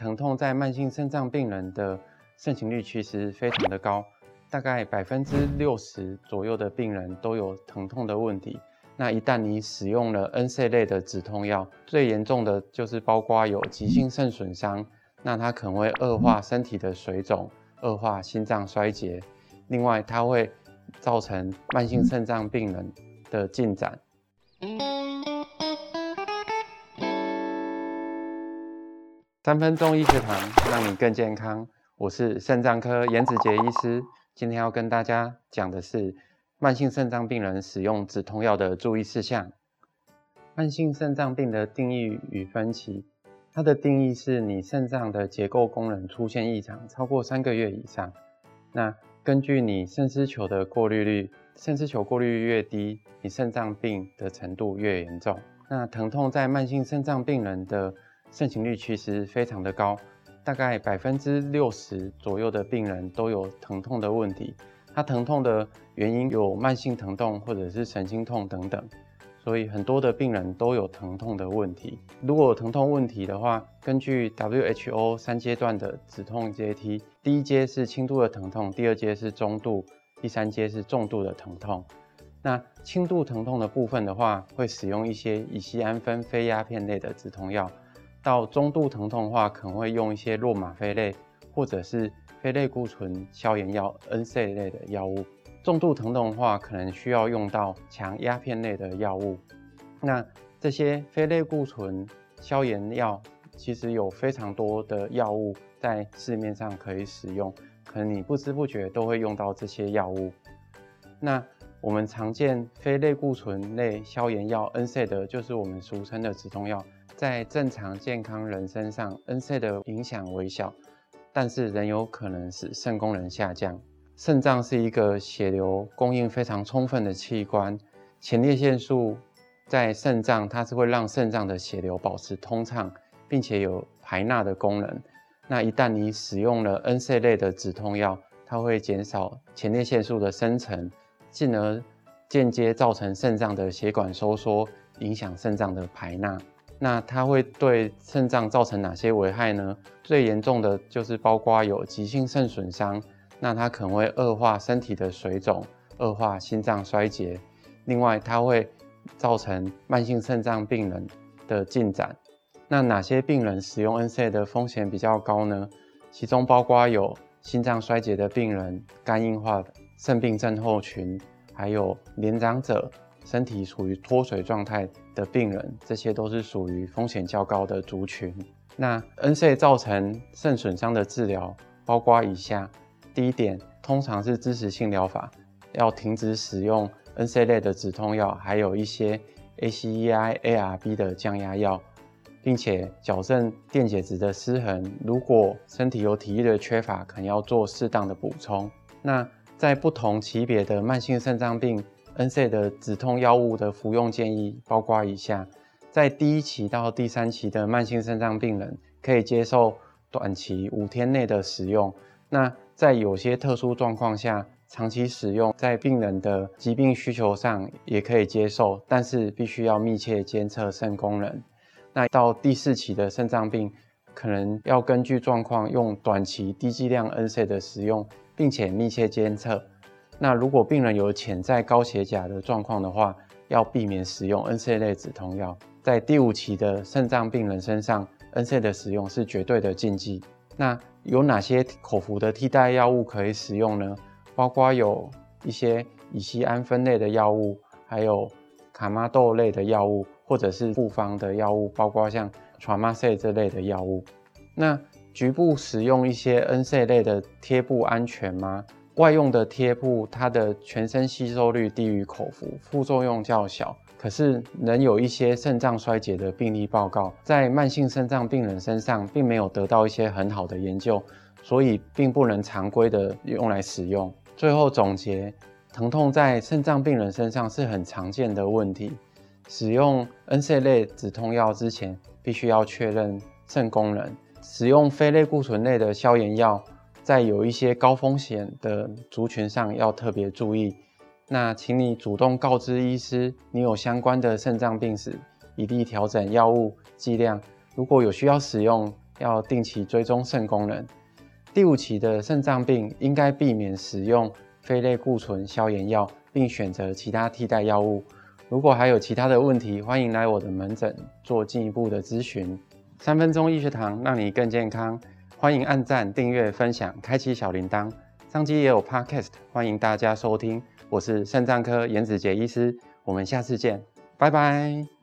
疼痛在慢性肾脏病人的盛行率其实非常的高，大概百分之六十左右的病人都有疼痛的问题。那一旦你使用了 N C 类的止痛药，最严重的就是包括有急性肾损伤，那它可能会恶化身体的水肿，恶化心脏衰竭。另外，它会造成慢性肾脏病人的进展。三分钟医学堂，让你更健康。我是肾脏科颜子杰医师，今天要跟大家讲的是慢性肾脏病人使用止痛药的注意事项。慢性肾脏病的定义与分期，它的定义是你肾脏的结构功能出现异常超过三个月以上。那根据你肾丝球的过滤率，肾丝球过滤率越低，你肾脏病的程度越严重。那疼痛在慢性肾脏病人的盛行率其实非常的高，大概百分之六十左右的病人都有疼痛的问题。它疼痛的原因有慢性疼痛或者是神经痛等等，所以很多的病人都有疼痛的问题。如果疼痛问题的话，根据 WHO 三阶段的止痛阶梯，第一阶是轻度的疼痛，第二阶是中度，第三阶是重度的疼痛。那轻度疼痛的部分的话，会使用一些乙醯胺酚非鸦片类的止痛药。到中度疼痛的话，可能会用一些洛吗啡类或者是非类固醇消炎药 NSAID 类的药物。重度疼痛的话，可能需要用到强鸦片类的药物。那这些非类固醇消炎药，其实有非常多的药物在市面上可以使用，可能你不知不觉都会用到这些药物。那我们常见非类固醇类消炎药 NSAID，就是我们俗称的止痛药。在正常健康人身上，NSAID 的影响微小，但是仍有可能使肾功能下降。肾脏是一个血流供应非常充分的器官，前列腺素在肾脏它是会让肾脏的血流保持通畅，并且有排钠的功能。那一旦你使用了 NSAID 类的止痛药，它会减少前列腺素的生成，进而间接造成肾脏的血管收缩，影响肾脏的排钠。那它会对肾脏造成哪些危害呢？最严重的就是包括有急性肾损伤，那它可能会恶化身体的水肿，恶化心脏衰竭。另外，它会造成慢性肾脏病人的进展。那哪些病人使用 NSA 的风险比较高呢？其中包括有心脏衰竭的病人、肝硬化肾病症候群，还有年长者。身体处于脱水状态的病人，这些都是属于风险较高的族群。那 N C 造成肾损伤的治疗包括以下：第一点，通常是支持性疗法，要停止使用 N C 类的止痛药，还有一些 ACEI、ARB 的降压药，并且矫正电解质的失衡。如果身体有体液的缺乏，可能要做适当的补充。那在不同级别的慢性肾脏病。NSAID 的止痛药物的服用建议包括以下：在第一期到第三期的慢性肾脏病人可以接受短期五天内的使用。那在有些特殊状况下，长期使用在病人的疾病需求上也可以接受，但是必须要密切监测肾功能。那到第四期的肾脏病，可能要根据状况用短期低剂量 NSAID 的使用，并且密切监测。那如果病人有潜在高血钾的状况的话，要避免使用 N C 类止痛药。在第五期的肾脏病人身上 N C 的使用是绝对的禁忌。那有哪些口服的替代药物可以使用呢？包括有一些乙酰胺酚类的药物，还有卡玛豆类的药物，或者是复方的药物，包括像 Tramacy 这类的药物。那局部使用一些 N C 类的贴布安全吗？外用的贴布，它的全身吸收率低于口服，副作用较小，可是能有一些肾脏衰竭的病例报告，在慢性肾脏病人身上并没有得到一些很好的研究，所以并不能常规的用来使用。最后总结，疼痛在肾脏病人身上是很常见的问题，使用 N C 类止痛药之前，必须要确认肾功能，使用非类固醇类的消炎药。在有一些高风险的族群上要特别注意，那请你主动告知医师你有相关的肾脏病史，以利调整药物剂量。如果有需要使用，要定期追踪肾功能。第五期的肾脏病应该避免使用非类固醇消炎药，并选择其他替代药物。如果还有其他的问题，欢迎来我的门诊做进一步的咨询。三分钟医学堂让你更健康，欢迎按赞、订阅、分享、开启小铃铛。上期也有 Podcast，欢迎大家收听。我是肾脏科颜子杰医师，我们下次见，拜拜。